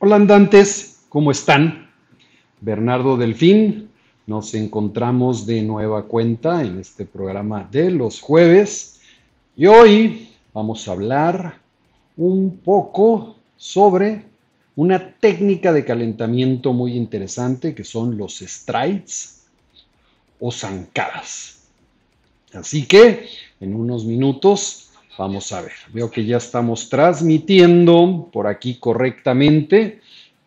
Hola andantes, ¿cómo están? Bernardo Delfín, nos encontramos de nueva cuenta en este programa de los jueves y hoy vamos a hablar un poco sobre una técnica de calentamiento muy interesante que son los strides o zancadas. Así que en unos minutos vamos a ver. Veo que ya estamos transmitiendo por aquí correctamente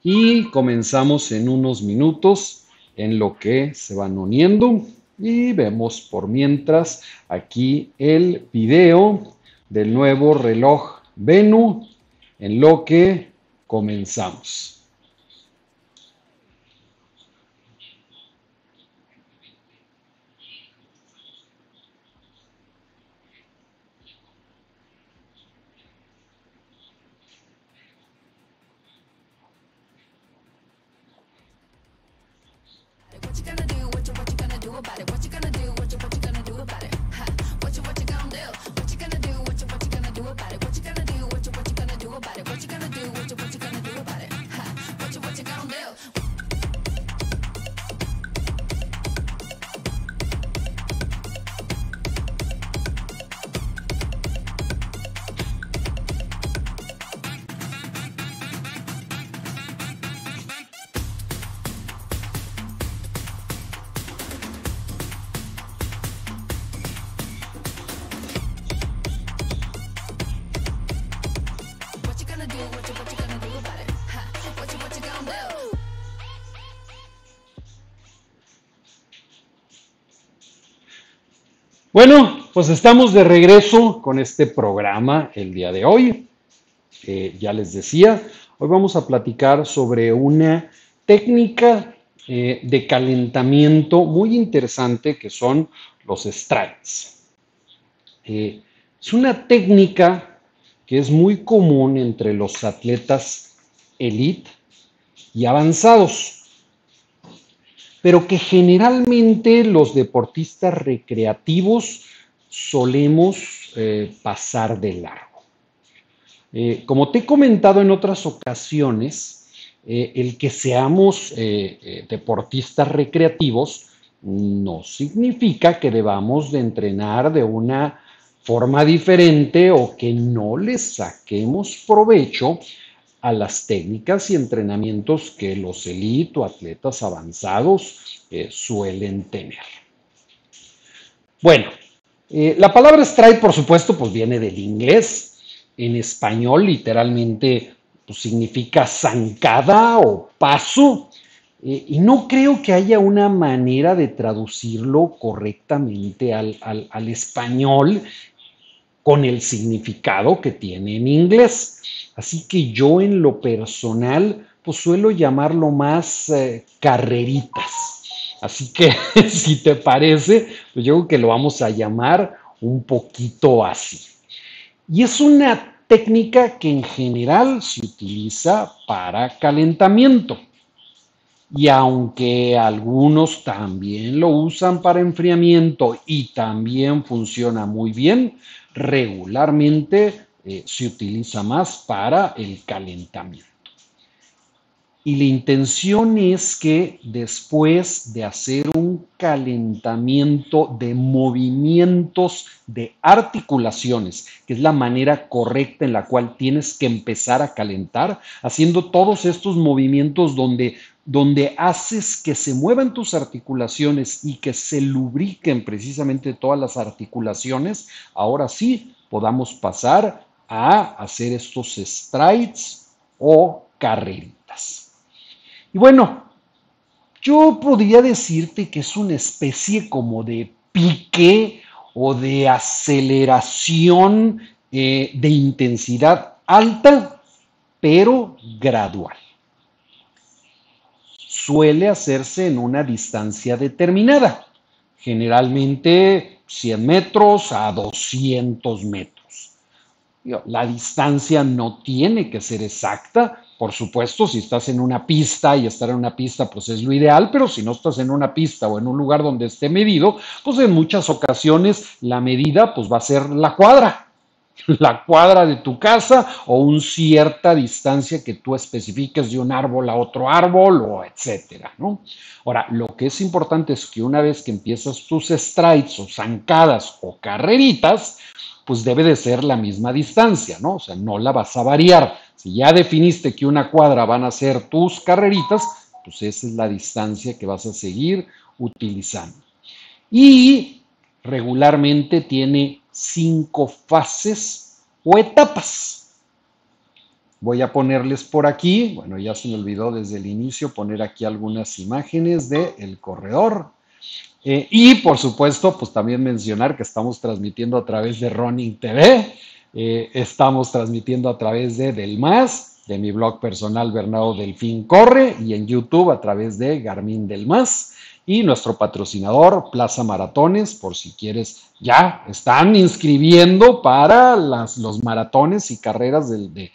y comenzamos en unos minutos en lo que se van uniendo y vemos por mientras aquí el video del nuevo reloj Venu en lo que comenzamos. Bueno, pues estamos de regreso con este programa el día de hoy. Eh, ya les decía, hoy vamos a platicar sobre una técnica eh, de calentamiento muy interesante que son los strides. Eh, es una técnica que es muy común entre los atletas elite y avanzados pero que generalmente los deportistas recreativos solemos eh, pasar de largo. Eh, como te he comentado en otras ocasiones, eh, el que seamos deportistas recreativos no significa que debamos de entrenar de una forma diferente o que no le saquemos provecho a las técnicas y entrenamientos que los elite o atletas avanzados eh, suelen tener. Bueno, eh, la palabra stride, por supuesto, pues viene del inglés. En español, literalmente, pues, significa zancada o paso. Eh, y no creo que haya una manera de traducirlo correctamente al, al español con el significado que tiene en inglés. Así que yo en lo personal, pues suelo llamarlo más eh, carreritas. Así que si te parece, pues yo creo que lo vamos a llamar un poquito así. Y es una técnica que en general se utiliza para calentamiento. Y aunque algunos también lo usan para enfriamiento y también funciona muy bien, regularmente eh, se utiliza más para el calentamiento. Y la intención es que después de hacer un calentamiento de movimientos de articulaciones, que es la manera correcta en la cual tienes que empezar a calentar, haciendo todos estos movimientos donde donde haces que se muevan tus articulaciones y que se lubriquen precisamente todas las articulaciones, ahora sí podamos pasar a hacer estos strides o carreritas. Y bueno, yo podría decirte que es una especie como de pique o de aceleración eh, de intensidad alta, pero gradual suele hacerse en una distancia determinada, generalmente 100 metros a 200 metros. La distancia no tiene que ser exacta, por supuesto, si estás en una pista y estar en una pista, pues es lo ideal, pero si no estás en una pista o en un lugar donde esté medido, pues en muchas ocasiones la medida pues va a ser la cuadra. la cuadra de tu casa o una cierta distancia que tú especifiques de un árbol a otro árbol o etcétera, ¿no? Ahora, lo que es importante es que una vez que empiezas tus strides o zancadas o carreritas, pues debe de ser la misma distancia, ¿no? O sea, no la vas a variar. Si ya definiste que una cuadra van a ser tus carreritas, pues esa es la distancia que vas a seguir utilizando. Y regularmente tiene cinco fases o etapas. Voy a ponerles por aquí, bueno, ya se me olvidó desde el inicio poner aquí algunas imágenes del el corredor. Eh, y por supuesto, pues también mencionar que estamos transmitiendo a través de Running TV, eh, estamos transmitiendo a través de Del Más, de mi blog personal Bernardo Delfín Corre, y en YouTube a través de Garmin Del Más y nuestro patrocinador Plaza Maratones, por si quieres, ya están inscribiendo para los maratones y carreras de,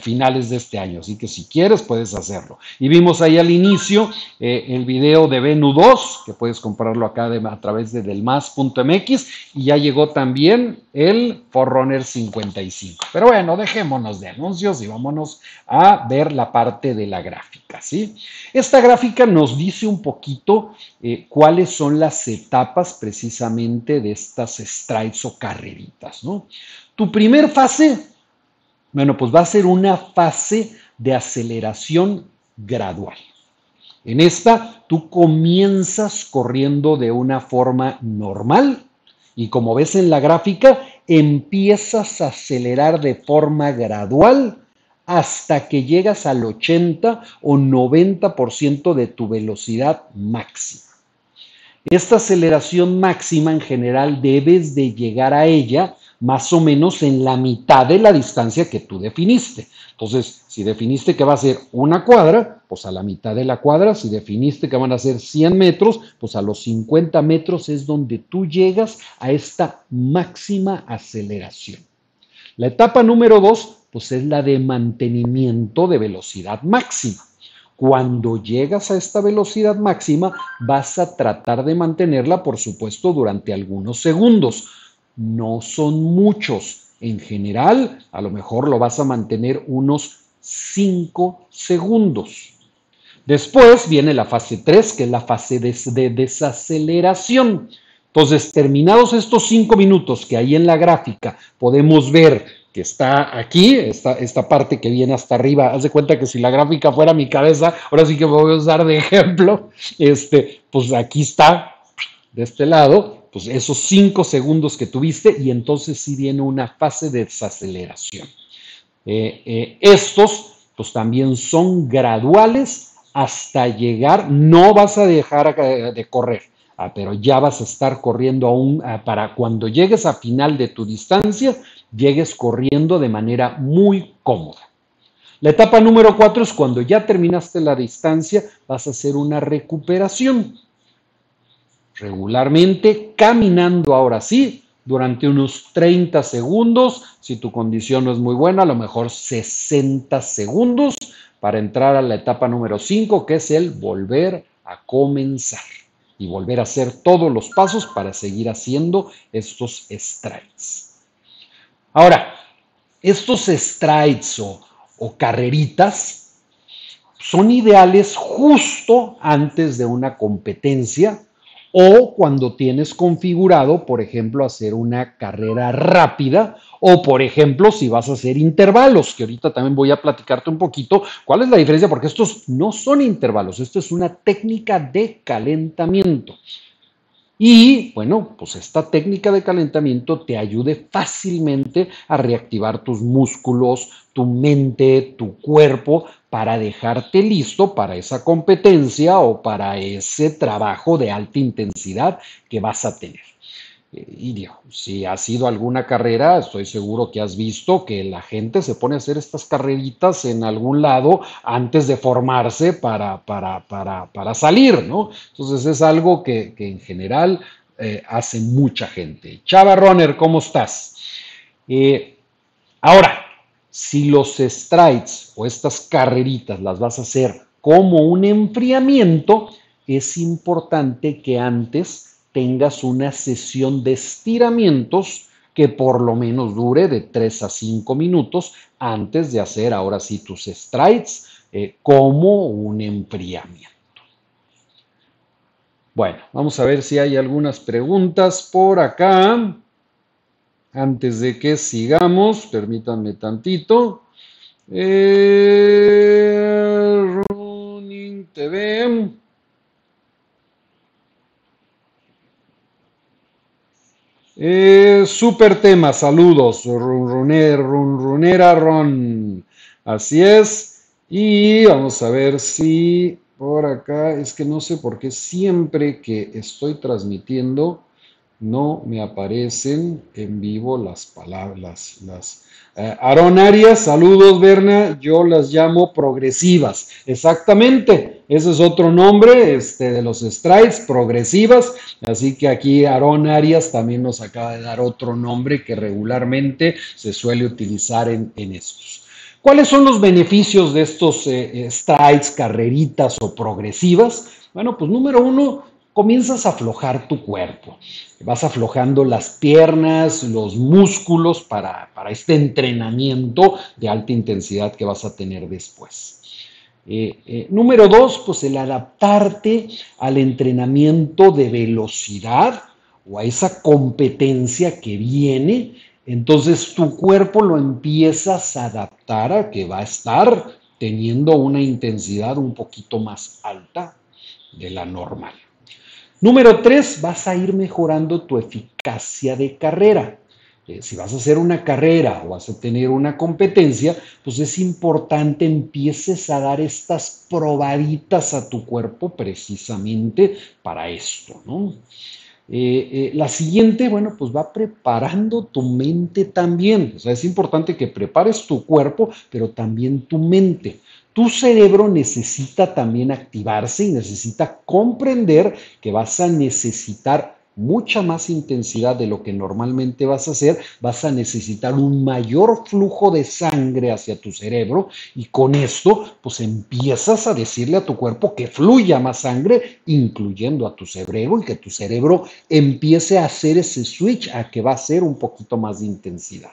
finales de este año. Así que si quieres, puedes hacerlo. Y vimos ahí al inicio eh, el video de Venu 2, que puedes comprarlo acá a través de delmas.mx, y ya llegó también el Forerunner 55. Pero bueno, dejémonos de anuncios y vámonos a ver la parte de la gráfica. ¿sí? Esta gráfica nos dice un poquito eh, cuáles son las etapas precisamente de estas strides o carreritas, ¿no? Tu primer fase, bueno, pues va a ser una fase de aceleración gradual. En esta, tú comienzas corriendo de una forma normal y como ves en la gráfica, empiezas a acelerar de forma gradual hasta que llegas al 80 o 90% de tu velocidad máxima. Esta aceleración máxima en general debes de llegar a ella más o menos en la mitad de la distancia que tú definiste. Entonces, si definiste que va a ser una cuadra, pues a la mitad de la cuadra, si definiste que van a ser 100 metros, pues a los 50 metros es donde tú llegas a esta máxima aceleración. La etapa número dos, pues es la de mantenimiento de velocidad máxima. Cuando llegas a esta velocidad máxima, vas a tratar de mantenerla, por supuesto, durante algunos segundos. No son muchos. En general, a lo mejor lo vas a mantener unos 5 segundos. Después viene la fase 3, que es la fase de, desaceleración. Entonces, terminados estos 5 minutos que hay en la gráfica, podemos ver que está aquí, esta, esta parte que viene hasta arriba, haz de cuenta que si la gráfica fuera mi cabeza, ahora sí que me voy a usar de ejemplo, este, pues aquí está, de este lado, pues esos cinco segundos que tuviste y entonces sí viene una fase de desaceleración. Eh, eh, estos, pues también son graduales hasta llegar, no vas a dejar de correr, ah, pero ya vas a estar corriendo aún ah, para cuando llegues a final de tu distancia, llegues corriendo de manera muy cómoda. La etapa número cuatro es cuando ya terminaste la distancia, vas a hacer una recuperación. Regularmente, caminando ahora sí, durante unos 30 segundos, si tu condición no es muy buena, a lo mejor 60 segundos para entrar a la etapa número 5, que es el volver a comenzar y volver a hacer todos los pasos para seguir haciendo estos strides. Ahora, estos strides o, carreritas son ideales justo antes de una competencia o cuando tienes configurado, por ejemplo, hacer una carrera rápida o, por ejemplo, si vas a hacer intervalos, que ahorita también voy a platicarte un poquito cuál es la diferencia, porque estos no son intervalos, esto es una técnica de calentamiento. Y bueno, pues esta técnica de calentamiento te ayude fácilmente a reactivar tus músculos, tu mente, tu cuerpo para dejarte listo para esa competencia o para ese trabajo de alta intensidad que vas a tener. Y digo, si has ido alguna carrera, estoy seguro que has visto que la gente se pone a hacer estas carreritas en algún lado antes de formarse para, para, para, para salir, ¿no? Entonces es algo que, que en general eh, hace mucha gente. Chava Runner, ¿cómo estás? Eh, ahora, si los strides o estas carreritas las vas a hacer como un enfriamiento, es importante que antes tengas una sesión de estiramientos que por lo menos dure de 3 a 5 minutos antes de hacer ahora sí tus strides eh, como un enfriamiento. Bueno, vamos a ver si hay algunas preguntas por acá. Antes de que sigamos, permítanme tantito. Eh, running TV. Eh, super tema, saludos. Runrunera, runrunera, ron. Así es. Y vamos a ver si por acá, es que no sé por qué siempre que estoy transmitiendo no me aparecen en vivo las palabras, las... Eh, Arias, saludos Berna, yo las llamo progresivas, exactamente, ese es otro nombre este, de los strides, progresivas, así que aquí Aaron Arias también nos acaba de dar otro nombre que regularmente se suele utilizar en, estos. ¿Cuáles son los beneficios de estos eh, eh, strides, carreritas o progresivas? Bueno, pues número uno, comienzas a aflojar tu cuerpo. Vas aflojando las piernas, los músculos para, este entrenamiento de alta intensidad que vas a tener después. Eh, eh, número dos, pues el adaptarte al entrenamiento de velocidad o a esa competencia que viene. Entonces tu cuerpo lo empiezas a adaptar a que va a estar teniendo una intensidad un poquito más alta de la normal. Número tres, vas a ir mejorando tu eficacia de carrera. Eh, si vas a hacer una carrera o vas a tener una competencia, pues es importante empieces a dar estas probaditas a tu cuerpo precisamente para esto, ¿no? Eh, eh, la siguiente, bueno, pues va preparando tu mente también. O sea, es importante que prepares tu cuerpo, pero también tu mente tu cerebro necesita también activarse y necesita comprender que vas a necesitar mucha más intensidad de lo que normalmente vas a hacer, vas a necesitar un mayor flujo de sangre hacia tu cerebro y con esto pues empiezas a decirle a tu cuerpo que fluya más sangre, incluyendo a tu cerebro y que tu cerebro empiece a hacer ese switch a que va a ser un poquito más de intensidad.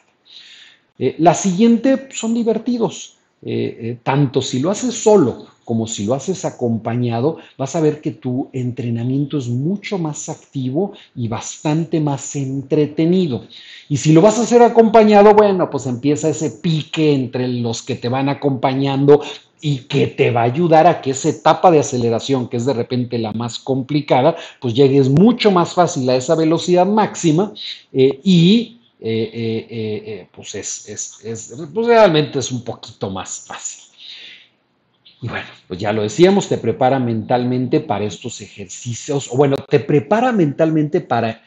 Eh, la siguiente son divertidos. Eh, eh, tanto si lo haces solo como si lo haces acompañado, vas a ver que tu entrenamiento es mucho más activo y bastante más entretenido. Y si lo vas a hacer acompañado, bueno, pues empieza ese pique entre los que te van acompañando y que te va a ayudar a que esa etapa de aceleración, que es de repente la más complicada, pues llegues mucho más fácil a esa velocidad máxima eh, y eh, eh, eh, pues, es, pues realmente es un poquito más fácil. Y bueno, pues ya lo decíamos, te prepara mentalmente para estos ejercicios, o bueno, te prepara mentalmente para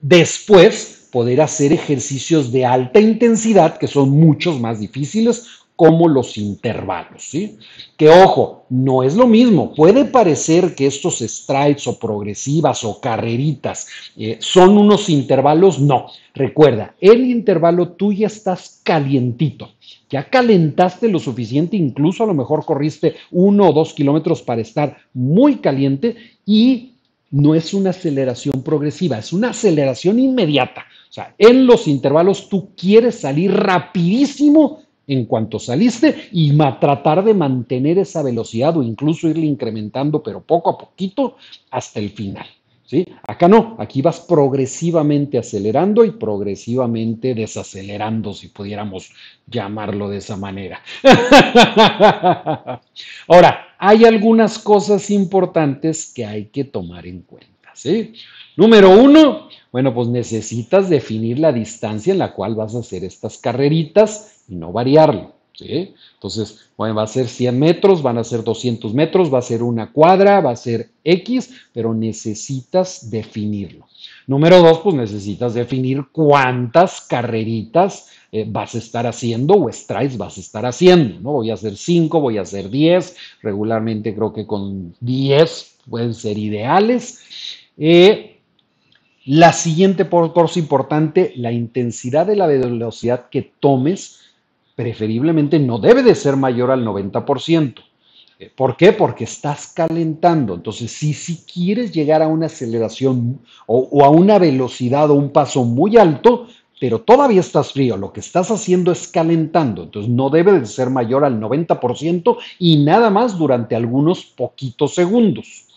después poder hacer ejercicios de alta intensidad que son muchos más difíciles como los intervalos, ¿sí? Que ojo, no es lo mismo. Puede parecer que estos strides o progresivas o carreritas eh, son unos intervalos, no. Recuerda, el intervalo tú ya estás calientito. Ya calentaste lo suficiente, incluso a lo mejor corriste uno o dos kilómetros para estar muy caliente y no es una aceleración progresiva, es una aceleración inmediata. O sea, en los intervalos tú quieres salir rapidísimo en cuanto saliste y tratar de mantener esa velocidad o incluso irle incrementando, pero poco a poquito hasta el final. ¿sí? Acá no, aquí vas progresivamente acelerando y progresivamente desacelerando, si pudiéramos llamarlo de esa manera. Ahora, hay algunas cosas importantes que hay que tomar en cuenta. ¿sí? Número uno, bueno, pues necesitas definir la distancia en la cual vas a hacer estas carreritas y no variarlo. ¿sí? Entonces, bueno, va a ser 100 metros, van a ser 200 metros, va a ser una cuadra, va a ser X, pero necesitas definirlo. Número dos, pues necesitas definir cuántas carreritas eh, vas a estar haciendo o strides vas a estar haciendo, ¿no? Voy a hacer 5, voy a hacer 10, regularmente creo que con 10 pueden ser ideales. Eh, la siguiente cosa importante, la intensidad de la velocidad que tomes preferiblemente no debe de ser mayor al 90%. Eh, ¿Por qué? Porque estás calentando. Entonces, si, si quieres llegar a una aceleración o, a una velocidad o un paso muy alto, pero todavía estás frío, lo que estás haciendo es calentando, entonces no debe de ser mayor al 90% y nada más durante algunos poquitos segundos.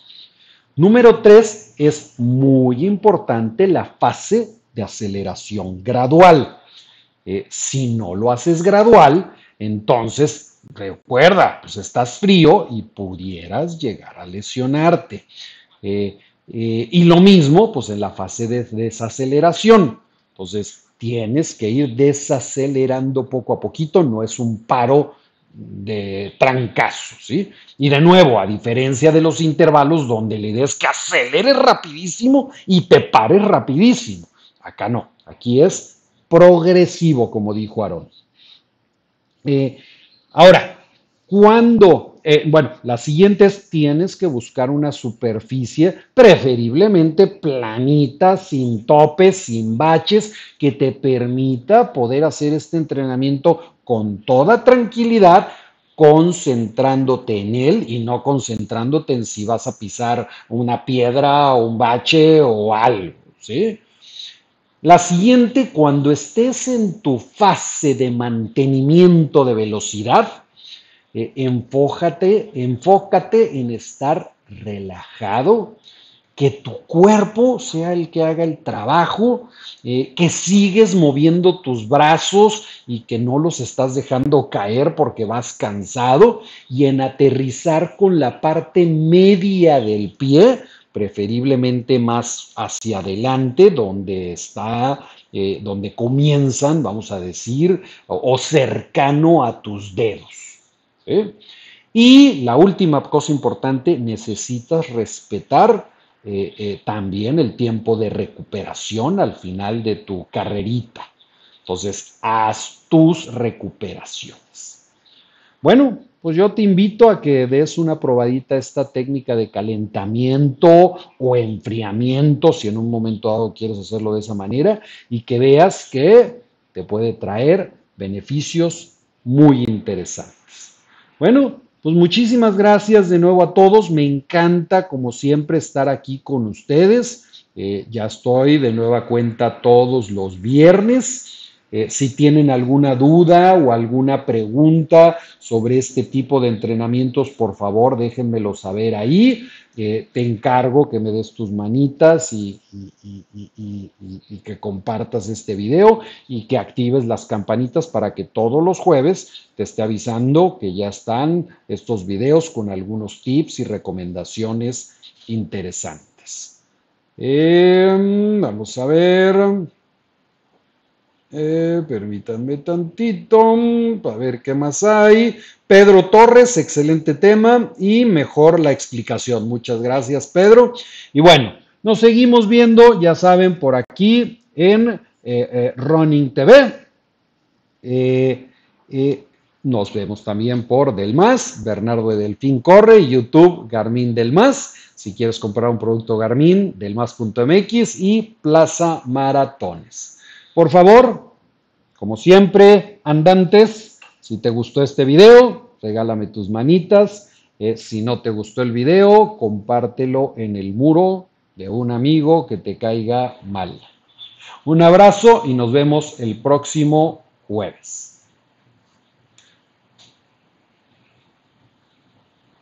Número tres, es muy importante la fase de aceleración gradual. Eh, si no lo haces gradual, entonces recuerda, pues estás frío y pudieras llegar a lesionarte. Eh, eh, y lo mismo, pues en la fase de desaceleración. Entonces, tienes que ir desacelerando poco a poquito, no es un paro de trancazo, ¿sí? Y de nuevo, a diferencia de los intervalos donde le des que aceleres rapidísimo y te pares rapidísimo. Acá no, aquí es progresivo, como dijo Aarón. Eh, ahora, cuando, eh, bueno, la siguiente es tienes que buscar una superficie preferiblemente planita, sin topes, sin baches, que te permita poder hacer este entrenamiento con toda tranquilidad, concentrándote en él y no concentrándote en si vas a pisar una piedra o un bache o algo, ¿sí? La siguiente, cuando estés en tu fase de mantenimiento de velocidad, eh, enfócate, en estar relajado, que tu cuerpo sea el que haga el trabajo, eh, que sigues moviendo tus brazos y que no los estás dejando caer porque vas cansado, y en aterrizar con la parte media del pie preferiblemente más hacia adelante, donde está, eh, donde comienzan, vamos a decir, o, cercano a tus dedos. Y la última cosa importante, necesitas respetar eh, eh, también el tiempo de recuperación al final de tu carrerita. Entonces, haz tus recuperaciones. Bueno, pues yo te invito a que des una probadita a esta técnica de calentamiento o enfriamiento, si en un momento dado quieres hacerlo de esa manera, y que veas que te puede traer beneficios muy interesantes. Bueno, pues muchísimas gracias de nuevo a todos. Me encanta, como siempre, estar aquí con ustedes. Eh, ya estoy de nueva cuenta todos los viernes. Eh, si tienen alguna duda o alguna pregunta sobre este tipo de entrenamientos, por favor, déjenmelo saber ahí. Eh, te encargo que me des tus manitas y, que compartas este video y que actives las campanitas para que todos los jueves te esté avisando que ya están estos videos con algunos tips y recomendaciones interesantes. Em, vamos a ver. Eh, permítanme tantito para ver qué más hay. Pedro Torres, excelente tema y mejor la explicación. Muchas gracias, Pedro. Y bueno, nos seguimos viendo, ya saben, por aquí en eh, eh, Running TV. nos vemos también por Del Más, Bernardo de Delfín Corre, YouTube Garmin Del Más. Si quieres comprar un producto Garmin, delmas.mx y Plaza Maratones. Por favor, como siempre, andantes, si te gustó este video, regálame tus manitas. Eh, si no te gustó el video, compártelo en el muro de un amigo que te caiga mal. Un abrazo y nos vemos el próximo jueves.